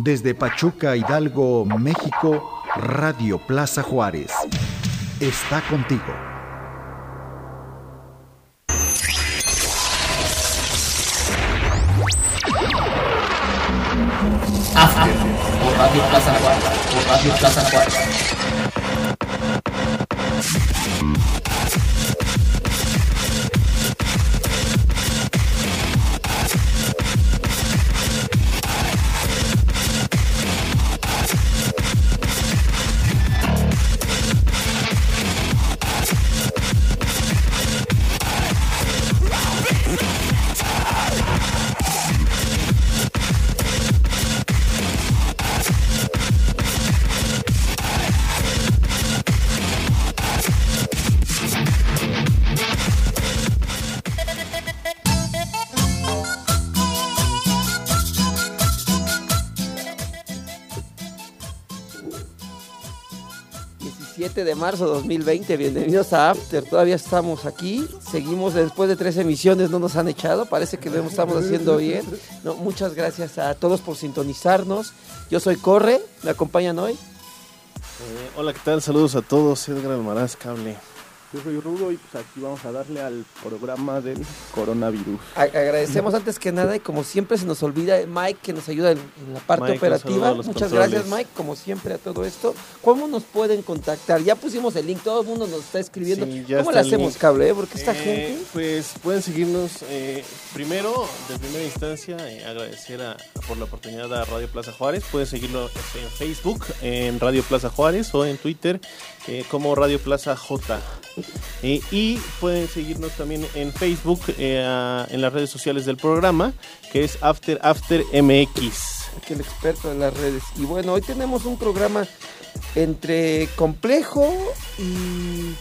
Desde Pachuca, Hidalgo, México, Radio Plaza Juárez. Está contigo. After por Radio Plaza Juárez. Por Radio Plaza Juárez. De marzo 2020, bienvenidos a After, todavía estamos aquí, seguimos después de tres emisiones, no nos han echado, parece que lo estamos haciendo bien. Muchas gracias a todos por sintonizarnos, yo soy Corre, me acompañan hoy. Eh, hola, ¿qué tal? Saludos a todos, Edgar Almaraz, Cable. Yo soy Rudo y pues aquí vamos a darle al programa del coronavirus. agradecemos antes que nada y como siempre se nos olvida Mike que nos ayuda en, la parte operativa. Muchas gracias Mike, como siempre a todo esto. ¿Cómo nos pueden contactar? Ya pusimos el link, todo el mundo nos está escribiendo. ¿Cómo le hacemos cable? Eh? Porque esta eh, gente... Pues pueden seguirnos eh, primero, de primera instancia, agradecer por la oportunidad a Radio Plaza Juárez. Pueden seguirlo en Facebook, en Radio Plaza Juárez o en Twitter como Radio Plaza J. Eh, y pueden seguirnos también en Facebook, eh, en las redes sociales del programa, que es After After MX. Aquí el experto de las redes. Y bueno, hoy tenemos un programa entre complejo y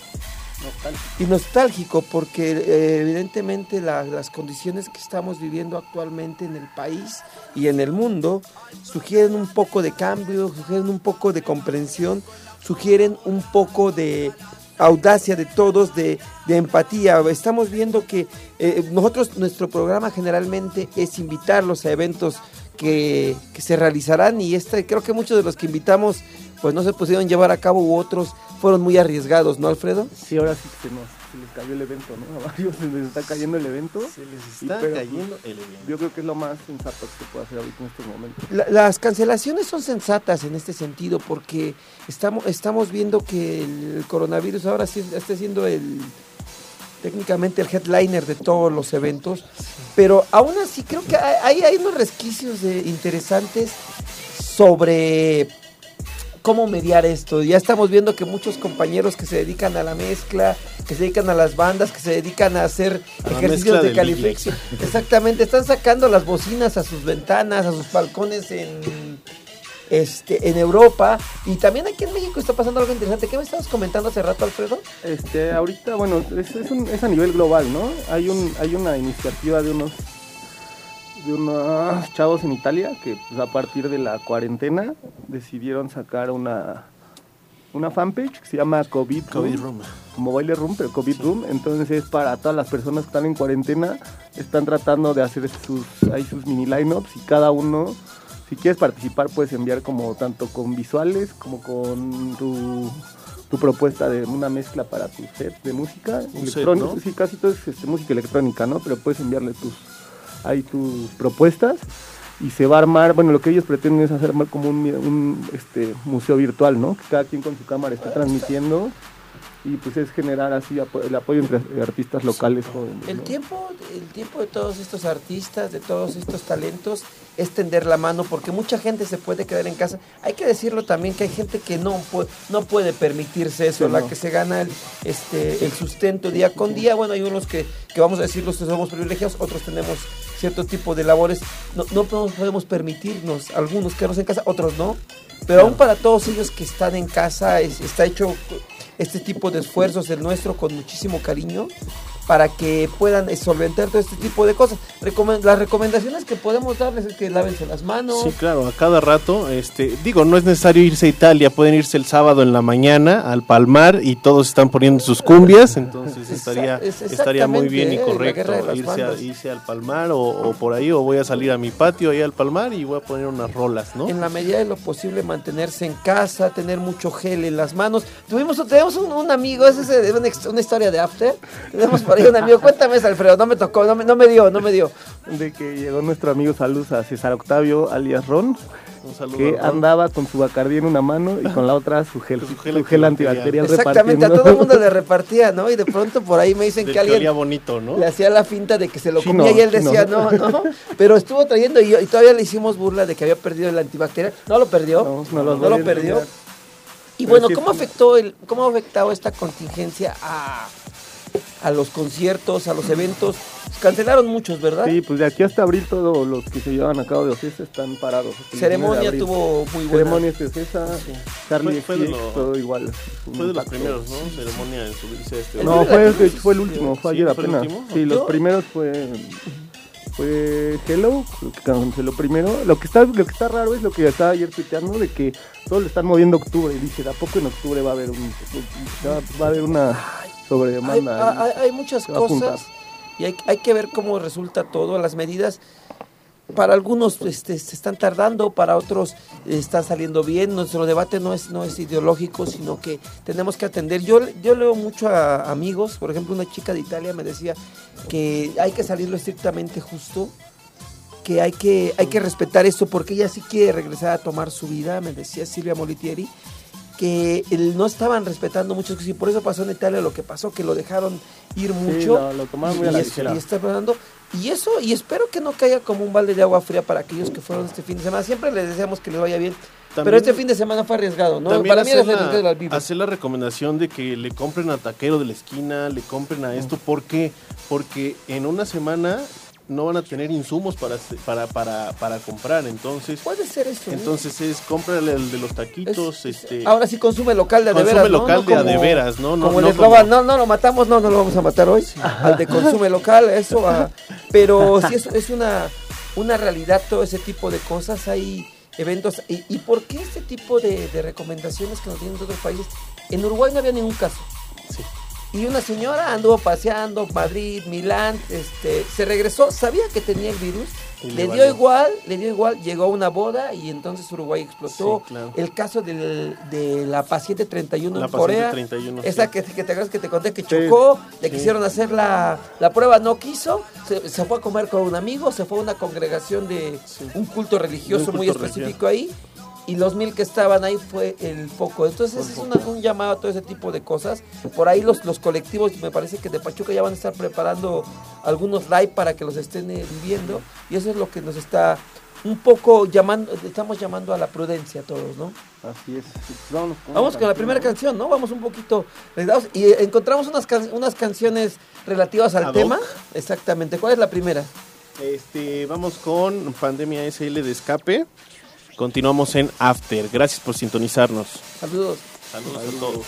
nostálgico, y nostálgico porque eh, evidentemente las condiciones que estamos viviendo actualmente en el país y en el mundo sugieren un poco de cambio, sugieren un poco de comprensión, sugieren un poco de audacia de todos, de, empatía. Estamos viendo que eh, nosotros, nuestro programa generalmente es invitarlos a eventos que, se realizarán y este, creo que muchos de los que invitamos pues no se pudieron llevar a cabo u otros fueron muy arriesgados, ¿no, Alfredo? Sí, ahora sí que se les cayó el evento, ¿no? A varios se les está cayendo el evento. Se les está cayendo el evento. Yo creo que es lo más sensato que se puede hacer ahorita en estos momentos. las cancelaciones son sensatas en este sentido porque estamos, estamos viendo que el coronavirus ahora sí está siendo el técnicamente el headliner de todos los eventos, pero aún así creo que hay, hay unos resquicios de interesantes sobre cómo mediar esto. Ya estamos viendo que muchos compañeros que se dedican a la mezcla, que se dedican a las bandas, que se dedican a hacer ejercicios de calificación. Exactamente, están sacando las bocinas a sus ventanas, a sus balcones en este, en Europa y también aquí en México está pasando algo interesante. ¿Qué me estabas comentando hace rato, Alfredo? Este, ahorita, bueno, es, es a nivel global, ¿no? Hay, un, hay una iniciativa de unos de unos chavos en Italia que pues, a partir de la cuarentena decidieron sacar una, una fanpage que se llama COVID, Room, como baile room, pero COVID Room. Entonces es para todas las personas que están en cuarentena, están tratando de hacer sus, ahí sus mini lineups y cada uno, si quieres participar, puedes enviar como tanto con visuales como con tu, propuesta de una mezcla para tu set de música electrónica. Sí, casi todo es este, música electrónica, ¿no? Pero puedes enviarle tus hay tus propuestas y se va a armar, bueno, lo que ellos pretenden es hacer como un, este, museo virtual, ¿no? Que cada quien con su cámara está transmitiendo y pues es generar así el apoyo entre artistas locales jóvenes. El, tiempo, el tiempo de todos estos artistas, de todos estos talentos, es tender la mano porque mucha gente se puede quedar en casa. Hay que decirlo también que hay gente que no puede, no puede permitirse eso, la que se gana el, este, el sustento día con día. Bueno, hay unos que, que vamos a decir los que somos privilegiados, otros tenemos cierto tipo de labores. No, no podemos permitirnos, algunos quedarnos en casa, otros no. Pero aún para todos ellos que están en casa, está hecho este tipo de esfuerzos, el nuestro, con muchísimo cariño. Para que puedan solventar todo este tipo de cosas. Las recomendaciones que podemos darles es que lávense las manos. Sí, claro, a cada rato, este, digo, no es necesario irse a Italia, pueden irse el sábado en la mañana al Palmar y todos están poniendo sus cumbias, entonces estaría, es estaría muy bien y eh, correcto irse, a- bandas. irse al Palmar o, o por ahí, o voy a salir a mi patio ahí al Palmar y voy a poner unas rolas, ¿no? En la medida de lo posible mantenerse en casa, tener mucho gel en las manos. Tuvimos, tenemos un, un amigo, esa es una, una historia de After. Tenemos por ahí un amigo, cuéntame eso, Alfredo, no me tocó, no me, no me dio, no me dio. De que llegó nuestro amigo Salud a César Octavio, alias Ron, Un saludo. que Ron. andaba con su bacardí en una mano y con la otra su gel, Su su gel gel, antibacterial. Exactamente, a todo el mundo le repartía, ¿no? Y de pronto por ahí me dicen que alguien bonito, ¿no? le hacía la finta de que se lo Chino, comía y él chino. decía, no, no. Pero estuvo trayendo y, todavía le hicimos burla de que había perdido el antibacterial. No lo perdió, No, no, no lo lo perdió. Y bueno, ¿cómo afectó, el, ¿cómo ha afectado esta contingencia a, a los conciertos, a los eventos? Cancelaron muchos, ¿verdad? Sí, pues de aquí hasta abril todos los que se llevan a cabo de Ocesa están parados. hasta el 19 de Ceremonia tuvo muy buena. Ceremonias de Ocesa, Charlie Fue- fue lo- todo igual. Fue de los primeros, ¿no? Ceremonia en subirse a este. No, fue, sí hecho, fue el último, fue ¿Sí? ayer ¿Fue apenas. último? Sí, Yo- los primeros fue fue Hello, que canceló primero. Lo que está lo que está raro es lo que estaba ayer tuiteando de que todos le están moviendo a octubre y dice, ¿a poco en octubre va a haber un va, va a haber una Hay, sobredemanda? hay- hay muchas a juntar. cosas y hay, hay que ver cómo resulta todo. Las medidas, para algunos este, se están tardando, para otros están saliendo bien. Nuestro debate no es, no es ideológico, sino que tenemos que atender. Yo, yo leo mucho a amigos, por ejemplo, una chica de Italia me decía que hay que salirlo estrictamente justo. que hay que hay que respetar esto porque ella sí quiere regresar a tomar su vida, me decía Silvia Molitieri, que no estaban respetando muchas cosas y por eso pasó en Italia lo que pasó, que lo dejaron ir mucho. lo- lo tomaron muy a la y, está pasando. Y eso, y espero que no caiga como un balde de agua fría para aquellos que fueron este fin de semana. Siempre les deseamos que les vaya bien. También- pero este fin de semana fue arriesgado, ¿no? Para mí era la, al vivo. hacer la recomendación de que le compren a taquero de la esquina, le compren a esto. ¿Por qué? Porque en una semana no van a tener insumos para, para, para, para comprar. Entonces, Puede ser eso. ¿no? entonces es cómprale el de los taquitos. Es- este, Ahora sí consume local de Consume local No de como- de veras, ¿no? No- como no el eslogan, como- no, no lo matamos, no, no lo vamos a matar hoy. Al de consume local, eso. ah, pero sí es, es una, una realidad todo ese tipo de cosas. Hay eventos. ¿Y, y por qué este tipo de, de recomendaciones que nos tienen de otros países? En Uruguay no había ningún caso. Sí. Y una señora anduvo paseando Madrid, Milán, este, se regresó, sabía que tenía el virus, Y le, le dio igual, le dio igual, llegó a una boda y entonces Uruguay explotó. Sí, claro. El caso del- de la paciente 31 La en Corea, 31, esa sí. que, que te acuerdas que te conté que chocó, le quisieron hacer la, la prueba, no quiso, se, se fue a comer con un amigo, se fue a una congregación de un culto religioso muy específico ahí. Y los mil que estaban ahí fue el foco. Entonces es una- un llamado a todo ese tipo de cosas. Por ahí los, los colectivos, me parece que de Pachuca ya van a estar preparando algunos live para que los estén eh, viviendo. Y eso es lo que nos está un poco llamando, estamos llamando a la prudencia a todos, ¿no? Así es. Vamos una con la primera canción, ¿no? Vamos un poquito y eh, encontramos unas, can- unas canciones relativas al tema. Exactamente. ¿Cuál es la primera? Este, vamos con Pandemia SL de Escape. Continuamos en After. Gracias por sintonizarnos. Saludos. Saludos a todos.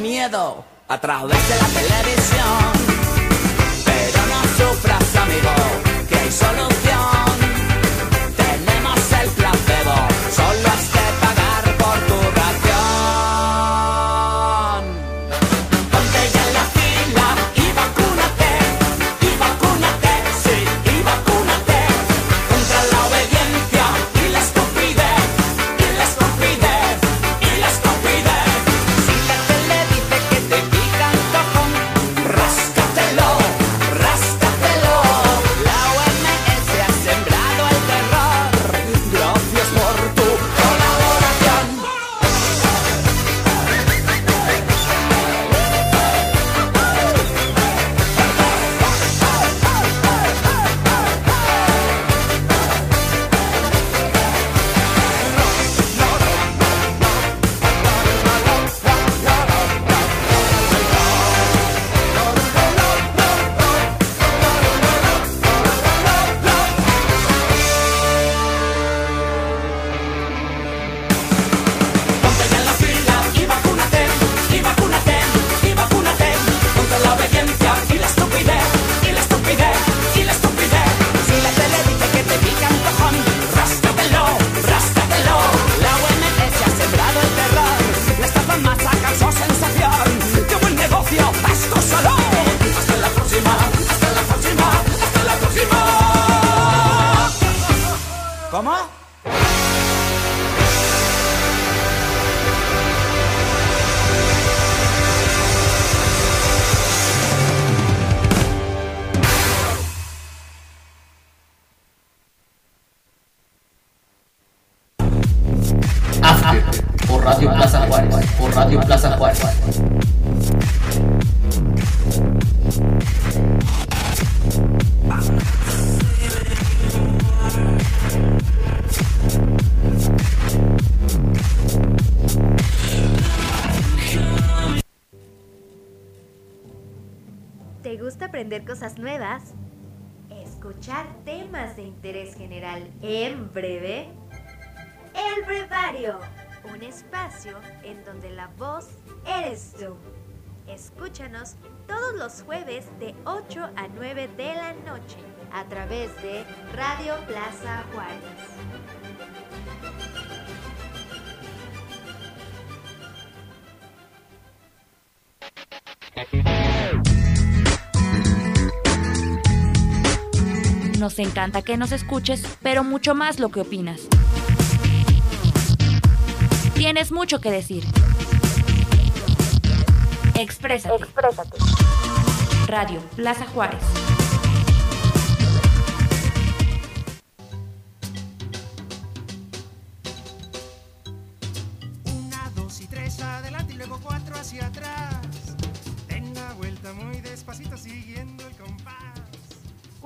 Miedo a través de la televisión. Cosas nuevas? ¿Escuchar temas de interés general en breve? El Brevario, un espacio en donde la voz eres tú. Escúchanos todos los jueves de 8 a 9 de la noche a través de Radio Plaza Juárez. Nos encanta que nos escuches, pero mucho más lo que opinas. Tienes mucho que decir. Exprésate. Radio Plaza Juárez.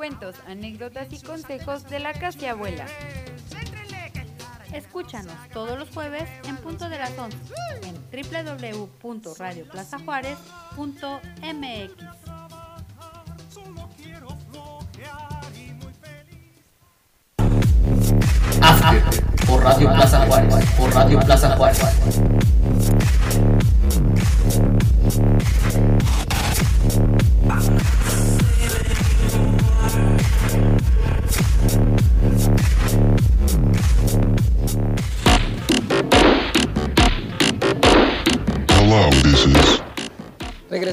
Cuentos, anécdotas y consejos de la casa abuela. Escúchanos todos los jueves en punto de las 11 en www.radioplazajuárez.mx. Por Radio Plaza Juárez. Por Radio Plaza Juárez.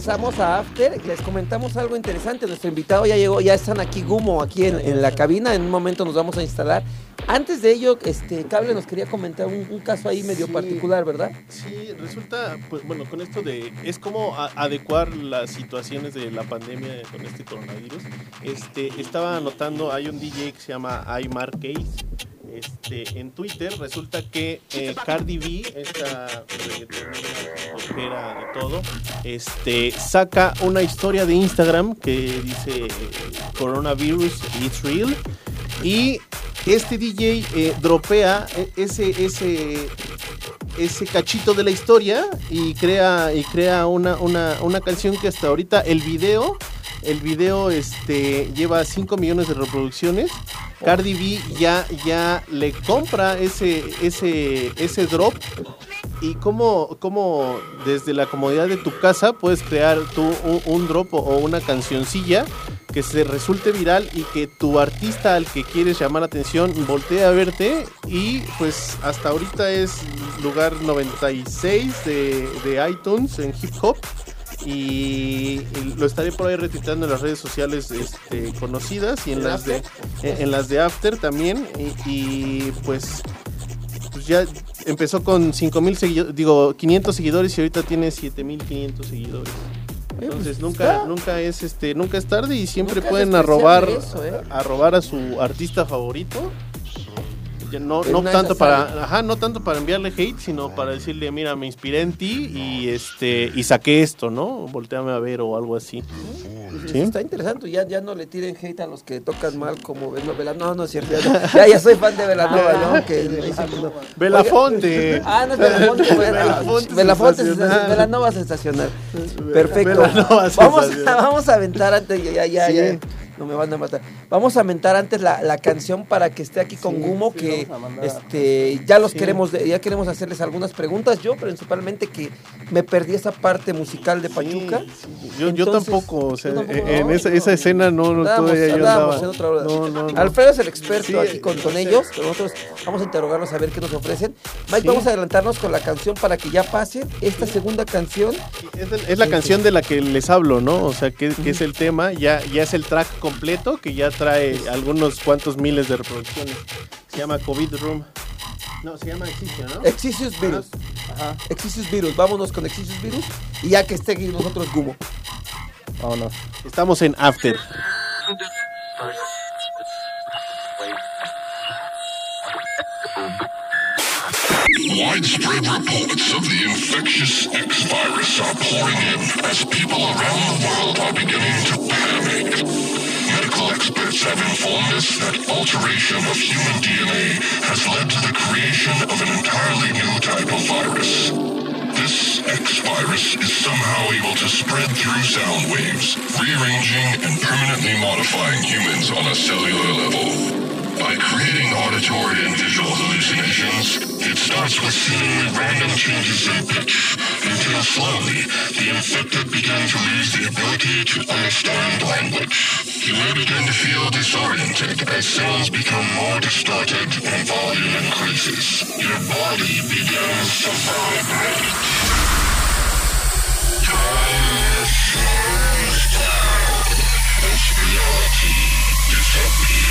Regresamos a After, les comentamos algo interesante. Nuestro invitado ya llegó, ya están aquí Gumo, aquí en, en la cabina. En un momento nos vamos a instalar. Antes de ello, este Cable nos quería comentar un, un caso ahí medio Sí. particular, ¿verdad? Sí, resulta, pues bueno, con esto de, es como a- adecuar las situaciones de la pandemia con este coronavirus. Este, estaba notando, hay un DJ que se llama Aymar Case, este, en Twitter, resulta que eh, Cardi B, esta de todo, este, saca una historia de Instagram que dice coronavirus it's real y este DJ eh, dropea eh, ese, ese, ese cachito de la historia y crea, y crea una, una, una canción que hasta ahorita el video El video este, lleva 5 millones de reproducciones. Cardi B ya, ya le compra ese, ese, ese drop. Y cómo, cómo desde la comodidad de tu casa puedes crear tú un, drop o- una cancioncilla que se resulte viral y que tu artista al que quieres llamar la atención voltee a verte y pues hasta ahorita es lugar 96 de, de iTunes en hip hop y, lo estaré por ahí retuiteando en las redes sociales este, conocidas y en ¿En las de en, en las de After también y, y, pues pues ya empezó con 5000 seguidores, digo 500 seguidores y ahorita tiene 7500 seguidores. Entonces nunca nunca es este nunca es tarde y siempre Nunca pueden arrobar eso, ¿eh? arrobar a su artista favorito. No, no tanto para ajá, no tanto para enviarle hate, sino para decirle, mira, me inspiré en ti y este y saqué esto, ¿no? Volteame a ver o algo así. ¿Sí? Está interesante, ya, ya no le tiren hate a los que tocan mal como Vela- Velanova, no, no es cierto, ya, ya, soy fan de Velanova, ¿no? Que no. Belafonte. Oiga, ah, no es Belafonte, Belafonte Belafonte, sensacional. sensacional, Velanova sensacional. Perfecto. Velanova Vamos, sensacional. a, vamos a aventar antes, ya, ya, ya, Sí. ya. No me van a matar. Vamos a aventar antes la, la canción para que esté aquí con Gumo, que este ya los Sí. queremos, ya queremos hacerles algunas preguntas. Yo principalmente que me perdí esa parte musical de Pachuca. Yo, yo Entonces, tampoco, o sea, tampoco, en ¿no? esa, esa escena no, no todavía yo andaba. en otra hora. No, no, no. Alfredo es el experto Sí, aquí con, con ellos, pero nosotros vamos a interrogarlos a ver qué nos ofrecen. Mike, Sí. vamos a adelantarnos con la canción para que ya pase esta segunda canción. Es la canción de la que les hablo, ¿no? O sea, que, que es el tema, ya, ya es el track completo que ya trae algunos cuantos miles de reproducciones. Se llama COVID Room. No, se llama Exisio, ¿no? Exisius Virus. Ajá. Exisius Virus. Vámonos con Exisius Virus y ya que esté aquí nosotros Gumo. Vámonos. Estamos en After. Widespread reports of the infectious X virus are pouring in as people around the world are beginning to panic. Medical experts have informed us that alteration of human DNA has led to the creation of an entirely new type of virus. This X virus is somehow able to spread through sound waves, rearranging and permanently modifying humans on a cellular level. By creating auditory and visual hallucinations, it starts with seemingly random changes in pitch, until slowly the infected begin to lose the ability to understand language. You may begin to feel disoriented as sounds become more distorted and volume increases. Your body begins to vibrate. Time slows down disappears.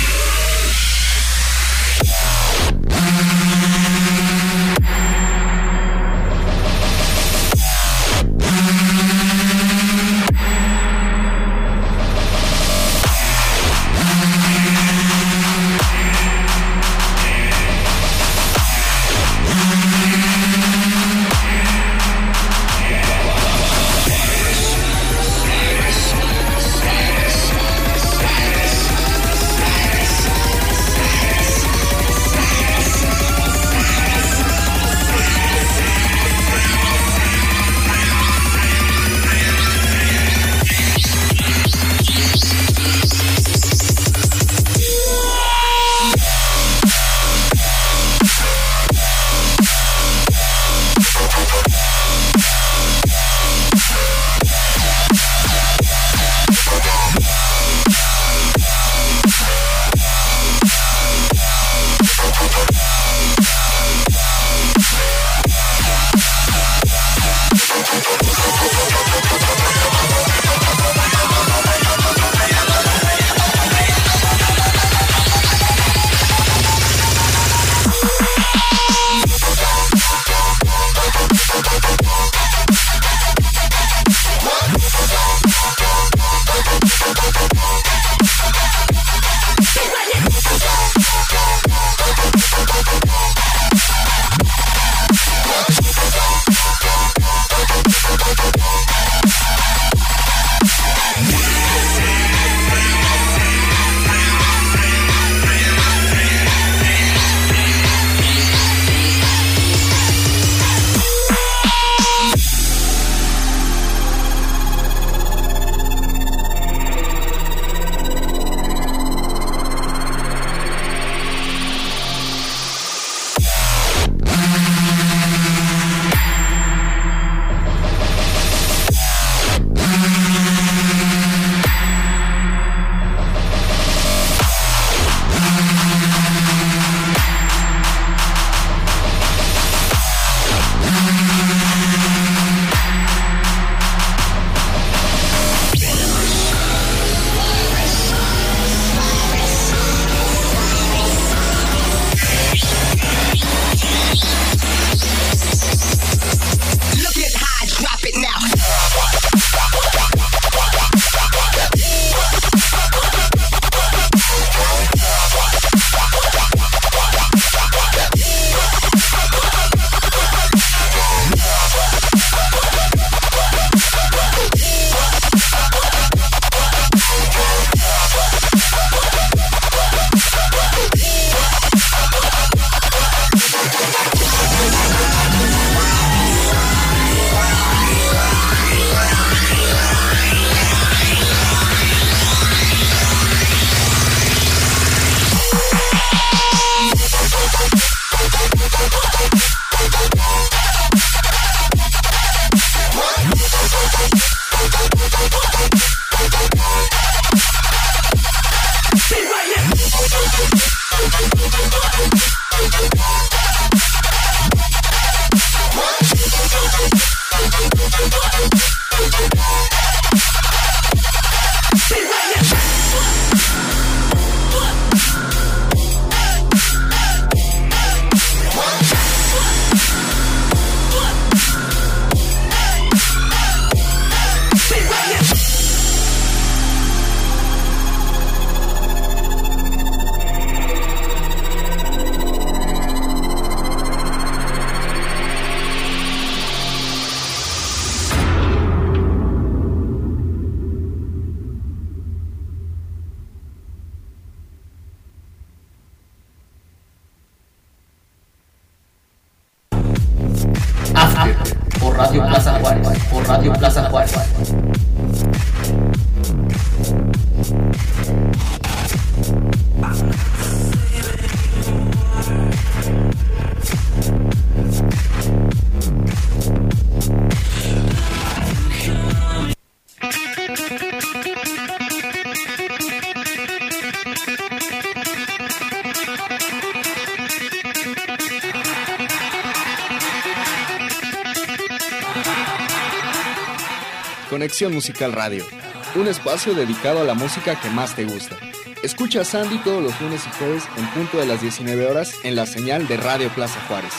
Conexión Musical Radio, un espacio dedicado a la música que más te gusta. Escucha a Sandy todos los lunes y jueves en punto de las 19 horas en la señal de Radio Plaza Juárez.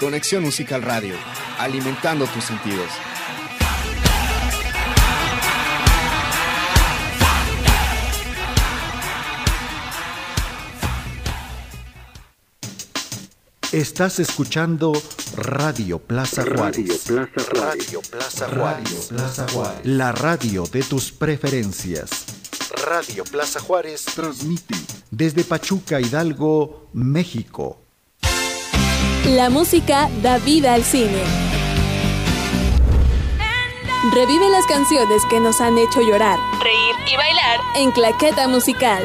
Conexión Musical Radio, alimentando tus sentidos. Estás escuchando Radio Plaza Juárez. Radio Plaza Juárez. Plaza Juárez. La radio de tus preferencias. Radio Plaza Juárez transmite desde Pachuca, Hidalgo, México. La música da vida al cine. Revive las canciones que nos han hecho llorar, reír y bailar en Claqueta Musical.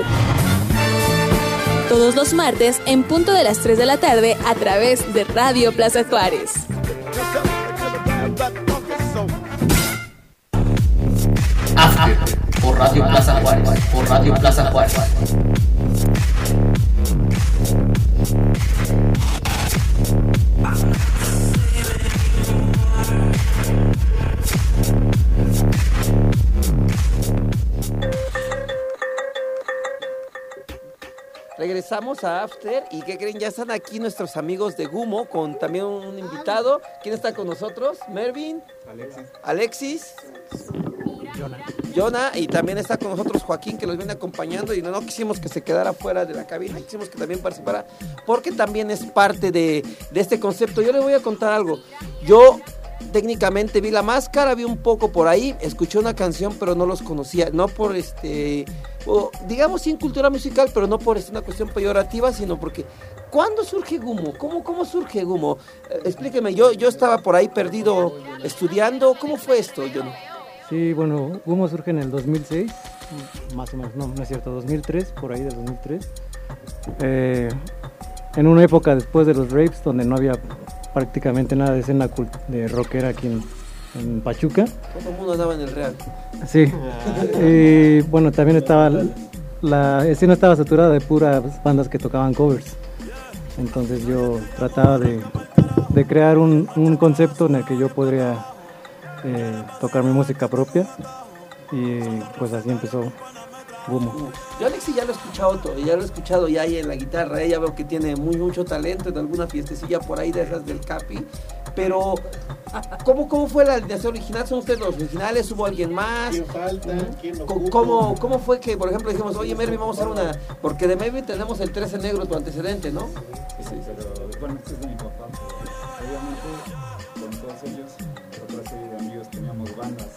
Todos los martes en punto de las 3 de la tarde a través de Radio Plaza Juárez. After por Radio Plaza Juárez. Por Radio Plaza Juárez. Regresamos a After y ¿qué creen? Ya están aquí nuestros amigos de Gumo con también un invitado. ¿Quién está con nosotros? Mervin, Alexis. Alexis, Jonah y también está con nosotros Joaquín que los viene acompañando y no, no quisimos que se quedara fuera de la cabina, quisimos que también participara porque también es parte de, de este concepto. Yo les voy a contar algo. Yo técnicamente vi la máscara, vi un poco por ahí, escuché una canción pero no los conocía, no por este, digamos sin cultura musical, pero no por una cuestión peyorativa, sino porque ¿cuándo surge Gumo? ¿Cómo, cómo surge Gumo? Eh, explíqueme, yo, yo estaba por ahí perdido estudiando, ¿cómo fue esto, John? Sí, bueno, Humo surge en el 2006, más o menos, no, no es cierto, 2003, por ahí del 2003. Eh, en una época después de los rapes, donde no había prácticamente nada de escena de rockera aquí en, en Pachuca. Todo el mundo andaba en el real. Sí. Y bueno, también estaba, la escena estaba saturada de puras bandas que tocaban covers. Entonces yo trataba de, de crear un, un concepto en el que yo podría eh, tocar mi música propia. Y pues así empezó Gumo. Yo Alexi ya lo he escuchado todo, ya lo he escuchado ya ahí en la guitarra, ella veo que tiene muy mucho talento en alguna fiestecilla por ahí de esas del Capi, pero ¿cómo, cómo fue la alineación original? ¿Son ustedes los originales? ¿Hubo alguien más? ¿Quién falta? ¿Quién lo? ¿Cómo, ¿Cómo fue que, por ejemplo, dijimos, oye Mervin, vamos a hacer una... Porque de Mervin tenemos el 13 negro, tu antecedente, ¿no? Sí, pero bueno, este es de mi papá. pero Obviamente, con todos ellos, otra serie de amigos teníamos bandas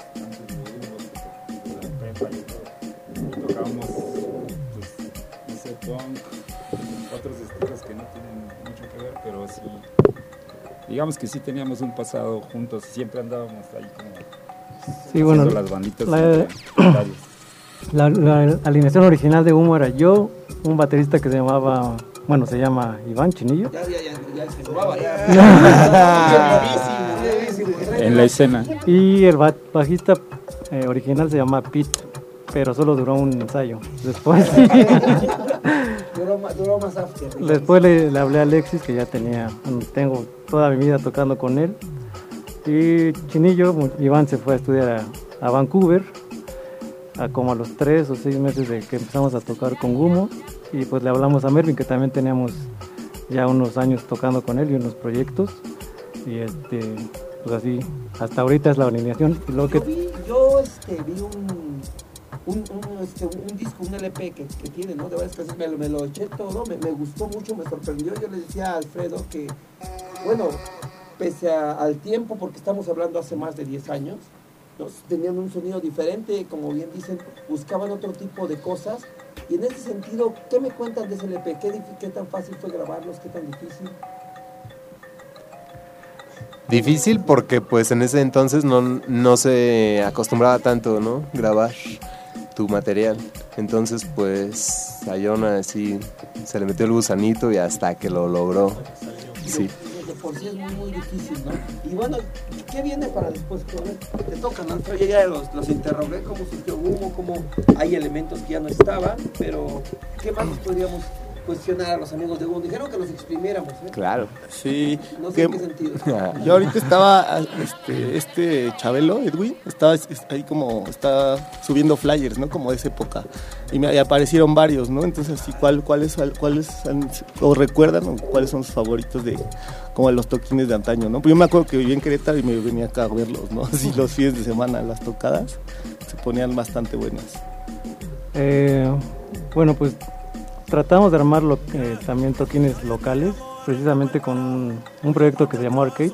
punk, otros estilos que no tienen mucho que ver, pero sí. Digamos que sí teníamos un pasado juntos, siempre andábamos ahí como Sí, bueno, las banditas la-. La, la alineación original de Humo era yo, un baterista que se llamaba, bueno, se llama Iván Chinillo. Ya, ya, ya, ya se robaba, ya. En la escena. Y el ba- bajista eh, original se llama Pete, pero solo duró un ensayo. Después, Duró más, duró más after. digamos. después le, le hablé a Alexis, que ya tenía, bueno, tengo toda mi vida tocando con él. Y Chinillo, Iván se fue a estudiar a, a Vancouver, a como a los tres o seis meses de que empezamos a tocar con Gumo. Y pues le hablamos a Mervin, que también teníamos ya unos años tocando con él y unos proyectos. Y este, pues así, hasta ahorita es la alineación. Luego Yo que vi, yo este, vi un, un, un, este, un disco, un LP que, que tiene, ¿no? De varias canciones, me, lo- me lo eché todo, me, me gustó mucho, me sorprendió. Yo le decía a Alfredo que, bueno, pese a- al tiempo, porque estamos hablando hace más de 10 años, tenían un sonido diferente, como bien dicen, buscaban otro tipo de cosas. Y en ese sentido, ¿qué me cuentan de ese LP? ¿Qué, qué tan fácil fue grabarlos? ¿Qué tan difícil? Difícil porque pues en ese entonces no, no se acostumbraba tanto, ¿no? Grabar tu material. Entonces pues a Jonah así se le metió el gusanito y hasta que lo logró. Sí. Por sí es muy, difícil, ¿no? Y bueno, ¿qué viene para después? Ver, Te tocan, ¿no? Yo ya los, los interrogué, cómo surgió humo, cómo hay elementos que ya no estaban, pero ¿qué más podríamos cuestionar a los amigos de humo? Dijeron que los exprimiéramos, ¿eh? Claro. Sí. No sé que- en qué sentido. Yo ahorita estaba, este, este Chabelo, Edwin, estaba es- ahí como, está subiendo flyers, ¿no? Como de esa época. Y me y aparecieron varios, ¿no? Entonces, así, ¿cuál, cuáles, cuáles o recuerdan o cuáles son sus favoritos de, como de los toquines de antaño, ¿no? Pues yo me acuerdo que vivía en Querétaro y me venía acá a verlos, ¿no? Así los fines de semana, las tocadas, se ponían bastante buenas. Eh, bueno, pues tratamos de armar que- también toquines locales, precisamente con un, proyecto que se llamó Arcade,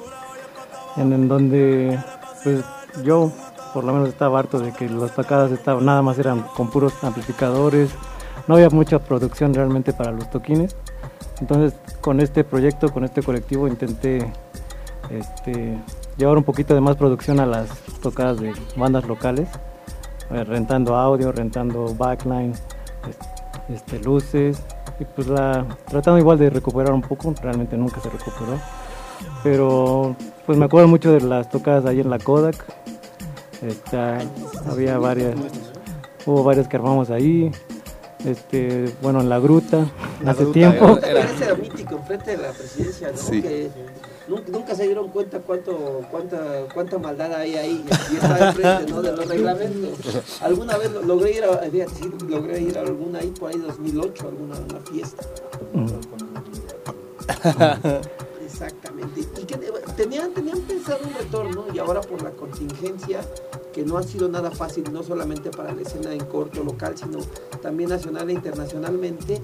en, en donde pues yo por lo menos estaba harto de que las tocadas estaban, nada más eran con puros amplificadores, no había mucha producción realmente para los toquines. Entonces con este proyecto, con este colectivo intenté este, llevar un poquito de más producción a las tocadas de bandas locales, eh, rentando audio, rentando backline, es- este, luces, y pues la, tratando igual de recuperar un poco, realmente nunca se recuperó, pero pues me acuerdo mucho de las tocadas ahí en la Kodak, este, había varias, hubo varias que armamos ahí, este, bueno en la gruta, hace tiempo. Era ese mítico enfrente de la presidencia, ¿no? Sí. Que nunca, se dieron cuenta cuánto, cuánta, cuánta maldad hay ahí y estaba enfrente, ¿no? De los reglamentos. Alguna vez lo- logré ir a, fíjate, sí, logré ir a alguna ahí por ahí 2008, alguna una fiesta. Exactamente. Y que tenían, tenían pensado un retorno y ahora por la contingencia, que no ha sido nada fácil, no solamente para la escena en corto local, sino también nacional e internacionalmente.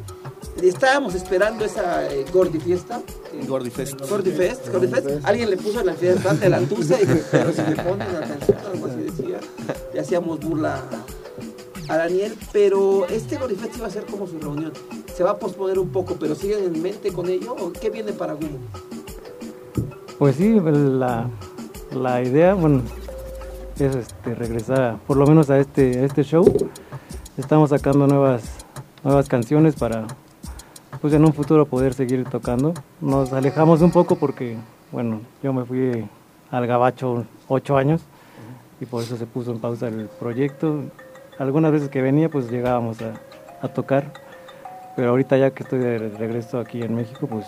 Estábamos esperando esa eh, Gordi Fiesta. eh, Gordi Fest. Gordi Fest, Gordi Fest. Alguien le puso la fiesta de la tusa y dije, pero si le ponen la canción, algo así decía. Y hacíamos burla a Daniel, pero este Gordi Fest iba a ser como su reunión. Se va a posponer un poco, pero siguen en mente con ello. ¿O ¿Qué viene para Gumo? Pues sí, la, la idea, bueno, es este, regresar por lo menos a este, este show. Estamos sacando nuevas, nuevas canciones para, pues en un futuro poder seguir tocando. Nos alejamos un poco porque, bueno, yo me fui al gabacho ocho años y por eso se puso en pausa el proyecto. Algunas veces que venía, pues llegábamos a, tocar, pero ahorita ya que estoy de regreso aquí en México, pues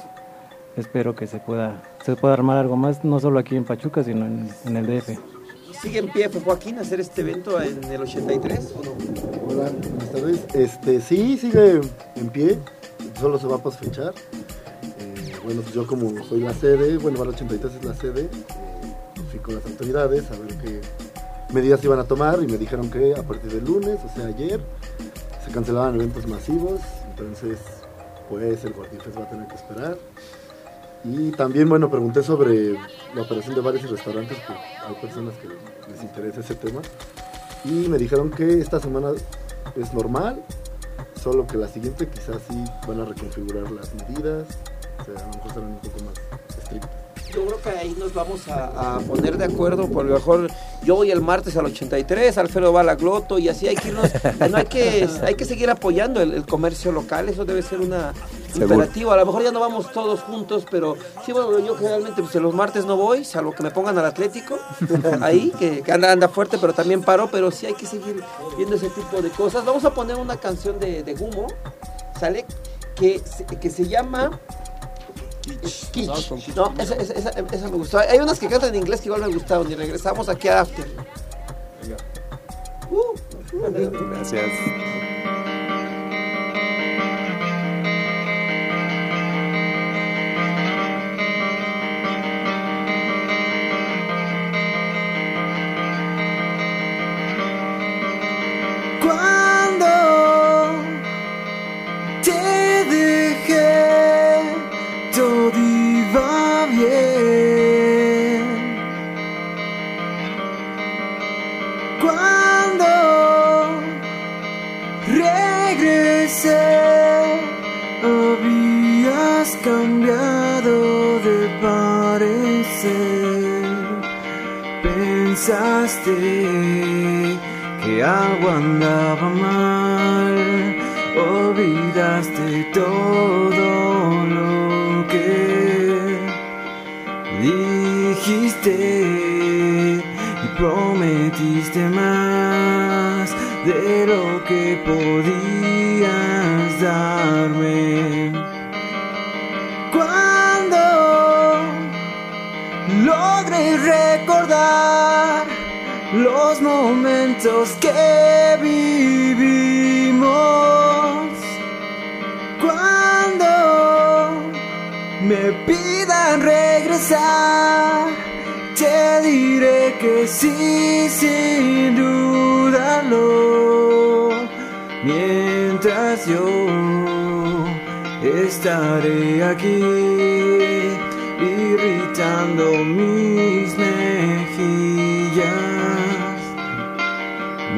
espero que se pueda, se pueda armar algo más, no solo aquí en Pachuca, sino en el DF. ¿Sigue en pie, Joaquín, hacer este evento en el 83 o no? Hola, buenas tardes. Este, sí, sigue en pie, solo se va a posfechar. Eh, bueno, pues yo como soy la sede, bueno, Bar 83 es la sede, eh, fui con las autoridades a ver qué medidas iban a tomar y me dijeron que a partir del lunes, o sea, ayer, se cancelaban eventos masivos, entonces pues el Gordifest va a tener que esperar. Y también, bueno, pregunté sobre la operación de bares y restaurantes, que hay personas que les interesa ese tema. Y me dijeron que esta semana es normal, solo que la siguiente quizás sí van a reconfigurar las medidas, o sea, a lo mejor serán un poco más estrictas. Yo creo que ahí nos vamos a, a poner de acuerdo, por lo mejor yo voy el martes al 83, Alfredo va a la Gloto y así hay que irnos, no hay que, hay que seguir apoyando el, el comercio local, eso debe ser una Seguro. imperativo, a lo mejor ya no vamos todos juntos, pero sí, bueno, yo generalmente pues, los martes no voy, salvo que me pongan al Atlético, ahí, que, que anda, anda fuerte, pero también paro, pero sí hay que seguir viendo ese tipo de cosas. Vamos a poner una canción de, de Gumo, ¿sale? Que, que se llama... Kitsch. No, esa, me gustó. Hay unas que cantan en inglés que igual me gustaron y regresamos aquí a After. Gracias.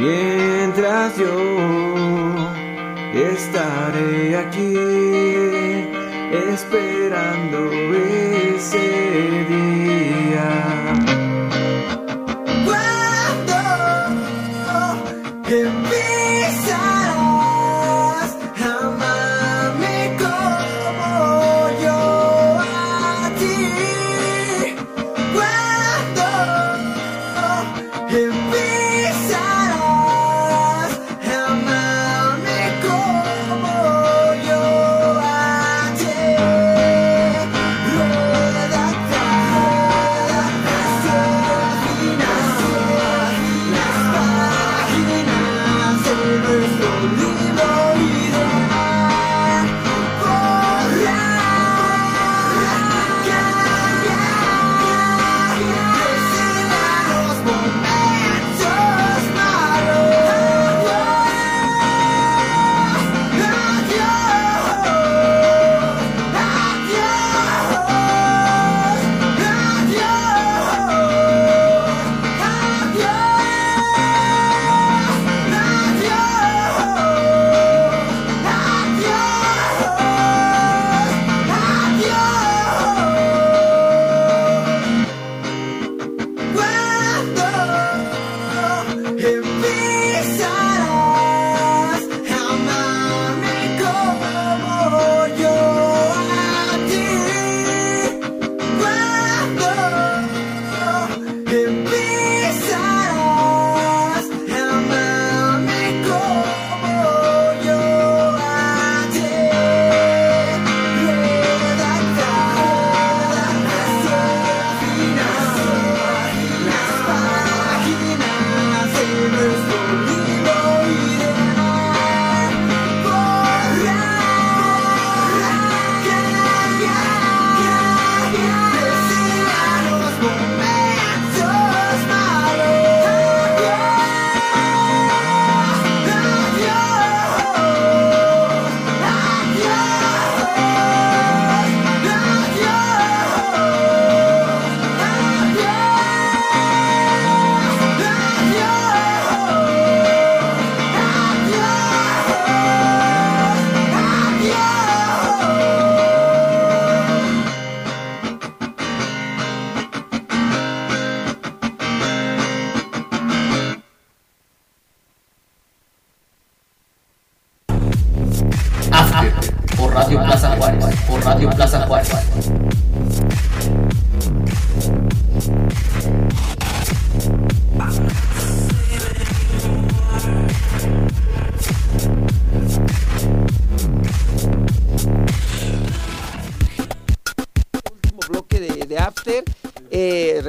Mientras yo estaré aquí esperando ese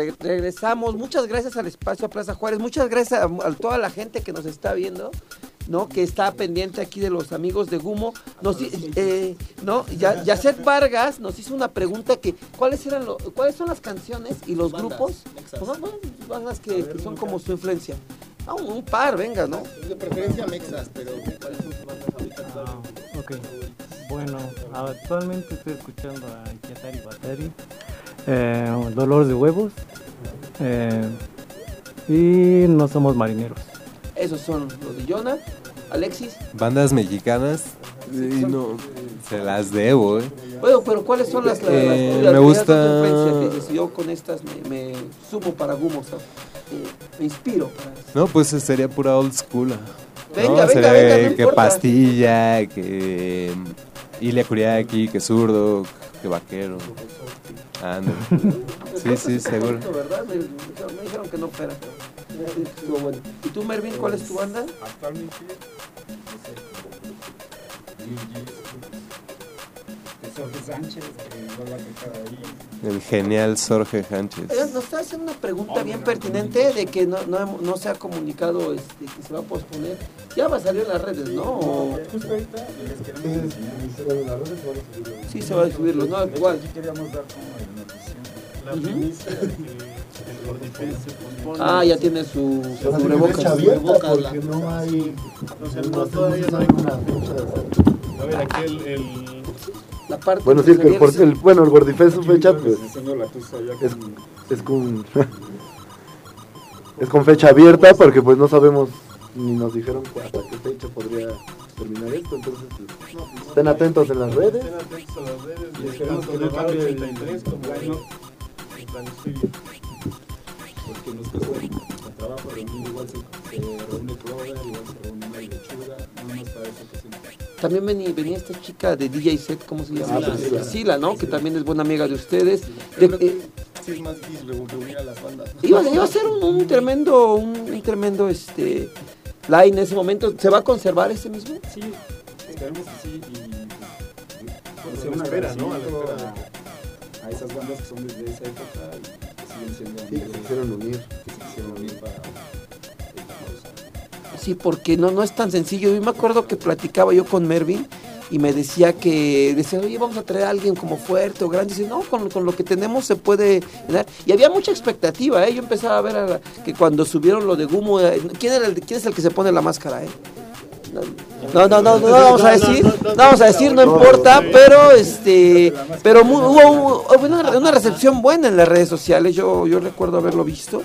re- regresamos. Muchas gracias al espacio Plaza Juárez. Muchas gracias a, a toda la gente que nos está viendo. ¿no? Que está pendiente aquí de los amigos de Gumo. Nos, eh, ¿no? Ya, Yacet Vargas nos hizo una pregunta que ¿cuáles eran lo- cuáles son las canciones y los Bandas, grupos? mexas. Pues, bueno, bandas que, que son como su influencia. Ah, un, un par, venga, ¿no? De preferencia mexas, pero ¿cuáles son tus bandas ahorita? Ok, bueno, actualmente estoy escuchando a Yatari Batari, eh, Dolor de Huevos eh, y No Somos Marineros. Esos son los de Jonah, Alexis. Bandas mexicanas, Y no, se las debo, ¿eh? Bueno, pero ¿cuáles son las, las, Eh, las- me gusta- influencias yo con estas me, me sumo para Gumo, o sea, eh, me inspiro para No, pues sería pura old school. ¿no? Venga, venga, Sería venga, no que importa. pastilla, que Ilia Kuriaki, que zurdo, que vaquero. Anda. Sí, sí, seguro. ¿verdad? Me, me dijeron- que no estuvo bueno. ¿Y tú, Mervin, cuál es tu banda? Actualmente, no sé, Jorge Sánchez, que. El genial Jorge Sánchez. Nos está haciendo una pregunta bien pertinente de que no, no, no se ha comunicado este, que se va a posponer. Ya va a salir en las redes, ¿no? Justo ahorita les queremos enseñar. Las redes Sí, se va a subirlo, ¿no? Igual. aquí queríamos dar como la noticia. La primicia de que el Gordifest se pospone. Ah, ya tiene su, cubrebocas. abierta porque no hay. O sea, no no, todavía no hay una fecha exacta. A ver, aquí el, el- La parte Bueno, sí, el, el, por- el- bueno, el fecha, pues. Es, con- es con. es con fecha abierta porque, pues, no sabemos ni nos dijeron hasta qué fecha podría terminar esto. Entonces, pues, estén atentos en las redes. estén atentos a las redes, Y de esperemos tanto que de no Bar cambie el 83 como line-up. el Planisferio. porque nos cuesta el trabajo reunir, igual se, se reúne Clover, igual se reúne una lechuga, no más para esa ocasión. También venía, venía esta chica de DJ Set, ¿cómo se llama? Ah, Priscila. Priscila, ¿no? Que también es buena amiga de ustedes. De- Creo que eh, sí es más difícil reu- reunir a las bandas. iba, iba a ser un, un tremendo, un, un tremendo este line en ese momento. ¿Se va a conservar ese mismo? Sí, esperemos que sí y pues, Pues, hacer a la un espera, ¿no? A la espera. a, a esas bandas que son desde esa época y que siguen siendo Sí, que se quisieron unir. que se quisieron unir para. Sí, porque no, no es tan sencillo. Yo me acuerdo que platicaba yo con Mervin y me decía que, decía, oye, vamos a traer a alguien como fuerte o grande. Y dice, no, con, con lo que tenemos se puede. Y había mucha expectativa, ¿eh? Yo empezaba a ver a la- que cuando subieron lo de Gumo, eh, ¿quién, era el, ¿quién es el que se pone la máscara, eh? No, no, no, no, no vamos a decir, no vamos a decir, no importa, pero este, pero hubo, hubo una, una recepción buena en las redes sociales, yo, yo recuerdo haberlo visto,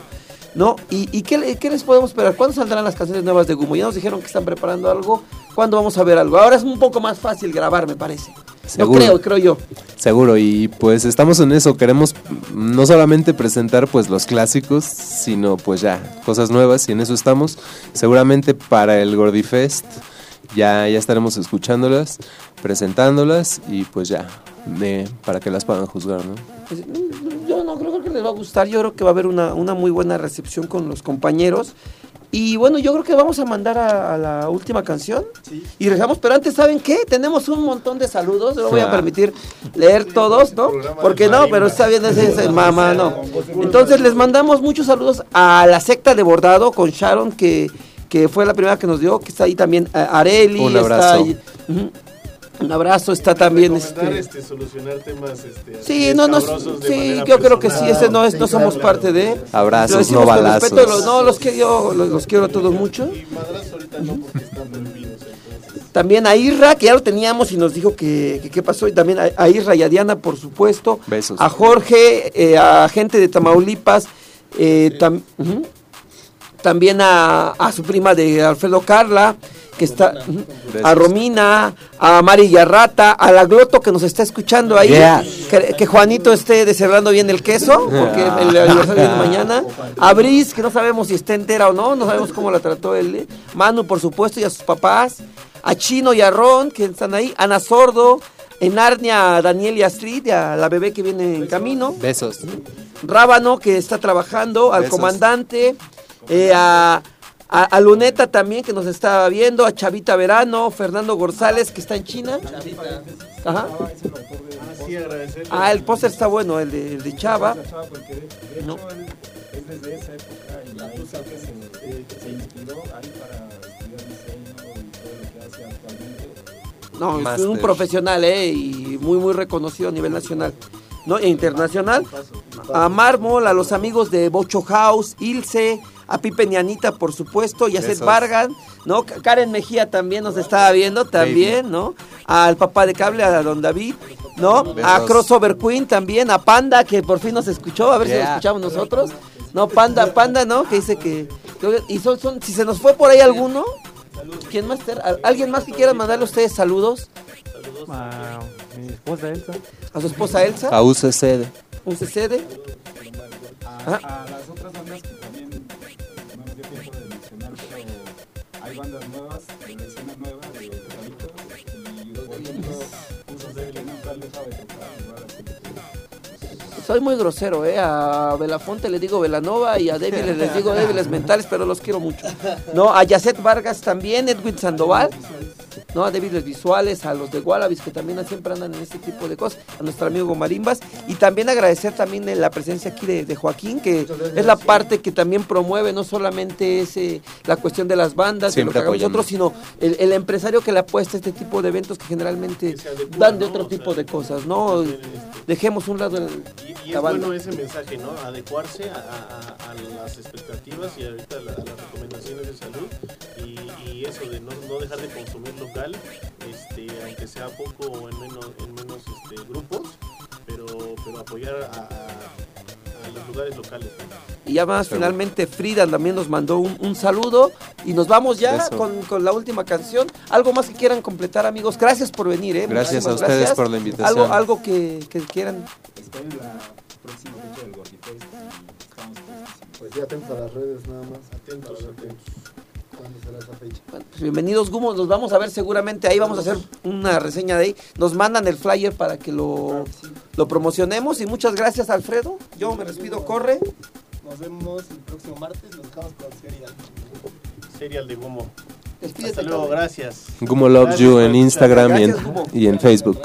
¿no? ¿Y, y qué, le- qué les podemos esperar? ¿Cuándo saldrán las canciones nuevas de Gumo? Ya nos dijeron que están preparando algo, ¿cuándo vamos a ver algo? Ahora es un poco más fácil grabar, me parece. Yo Seguro. creo, creo yo. Seguro, y pues estamos en eso, queremos no solamente presentar pues los clásicos, sino pues ya cosas nuevas y en eso estamos. Seguramente para el Gordifest ya, ya estaremos escuchándolas, presentándolas y pues ya, para que las puedan juzgar, ¿no? Pues, Yo creo que les va a gustar, yo creo que va a haber una, una muy buena recepción con los compañeros. Y bueno, yo creo que vamos a mandar a, a la última canción. Y regresamos, pero antes, ¿saben qué? Tenemos un montón de saludos, no voy a Ah. permitir leer todos, ¿no? Porque no, pero está bien, ese es el mamá, no. Entonces les mandamos muchos saludos a la secta de bordado con Sharon, que, que fue la primera que nos dio, que está ahí también eh, Areli. Un está abrazo. ahí- Ujú. Un abrazo, está también este... este, solucionar temas este, Sí, no, no, sí, yo creo que sí, ese no es, no somos claro. parte de. Abrazos, Lo decimos no con balazos. respeto, los- no, los que yo los, los quiero a todos mucho. Y ahorita no porque están entonces. También a Irra, que ya lo teníamos y nos dijo que qué pasó. Y también a, a Irra y a Diana, por supuesto. Besos. A Jorge, eh, a gente de Tamaulipas. eh, tam-. También a, a su prima de Alfredo Carla, que está. A Romina, a Mari Yarrata, a la Gloto que nos está escuchando ahí. Yeah. Que, que Juanito esté descerrando bien el queso, porque el aniversario viene mañana. A Brice, que no sabemos si está entera o no, no sabemos cómo la trató él. ¿eh? Manu, por supuesto, y a sus papás. A Chino y a Ron, que están ahí. Ana Sordo. En Arnia, a Daniel y Astrid, y a la bebé que viene en camino. Besos. Rábano, que está trabajando, al Besos. comandante, eh, a, a- a Luneta también, que nos está viendo, a Chavita Verano, Fernando González, que está en China. Ajá. Ah, sí, agradecerle. Ah, el póster está bueno, el de, el de Chava. No. es desde esa época y ahí creo que se, se inspiró ahí para estudiar diseño y todo lo que hace actualmente. No, es un profesional, ¿eh? Y muy, muy reconocido a nivel nacional. ¿No? E internacional. A Mármol, a los amigos de Bocho House, Ilse, a Pipe Nianita, por supuesto, y a Seth. Vargas, ¿no? Karen Mejía también nos estaba viendo, también, ¿no? Al papá de cable, a don David, ¿no? A. Crossover Queen también, a Panda, que por fin nos escuchó, a ver si lo escuchamos nosotros. No, Panda, Panda, ¿no? Que dice que... que- Y son, son, si se nos fue por ahí alguno, ¿Quién más? ¿Alguien más que quiera mandarle a ustedes saludos? A mi esposa Elsa. ¿A su esposa Elsa? A UCCD. ¿Un CCD? A, a las otras bandas hay bandas nuevas de la escena nueva de Calitos y los bonitos usos de que nunca dejado de tocar. igual así que- Soy muy grosero, ¿eh? A Belafonte le digo Velanova y a débiles les digo débiles mentales, pero los quiero mucho. No, a Yacet Vargas también, Edwin Sandoval. ¿No? A débiles visuales, a los de Wallabies que también siempre andan en este tipo de cosas, a nuestro amigo Marimbas y también agradecer también eh, la presencia aquí de, de Joaquín, que es la parte que también promueve, no solamente es eh, la cuestión de las bandas, de lo que hagamos nosotros, sino el, el empresario que le apuesta a este tipo de eventos que generalmente dan de otro tipo de cosas, ¿no? Dejemos un lado el, Y la es bueno ese mensaje, ¿no? Adecuarse a, a- a las expectativas y ahorita la- a las recomendaciones de salud y, y eso de no, no dejar de consumir local, este, aunque sea poco o en menos, en menos este, grupos, pero, pero apoyar a, a- a los lugares locales. Y ya más finalmente Frida también nos mandó un, un saludo y nos vamos ya con, con la última canción. Algo más que quieran completar amigos. Gracias por venir. ¿eh? Gracias a Muchísimas ustedes gracias. por la invitación. Algo, algo que, que quieran. Estoy en la próxima fecha del estamos Pues sí, atentos a las redes nada más. Atentos, atentos. ¿Cuándo será esa fecha? Pues bienvenidos Gumos, nos vamos a ver seguramente ahí, vamos a hacer una reseña de ahí. Nos mandan el flyer para que lo, lo promocionemos y muchas gracias Alfredo. Yo me despido, corre. Nos vemos el próximo martes, los dejamos con Serial. Serial de Gumo. Despídete, Hasta luego, gracias. Gumo Loves Gracias You en. Instagram y en, y en Facebook.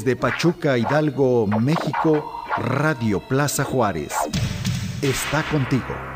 Desde Pachuca, Hidalgo, México, Radio Plaza Juárez. Está contigo.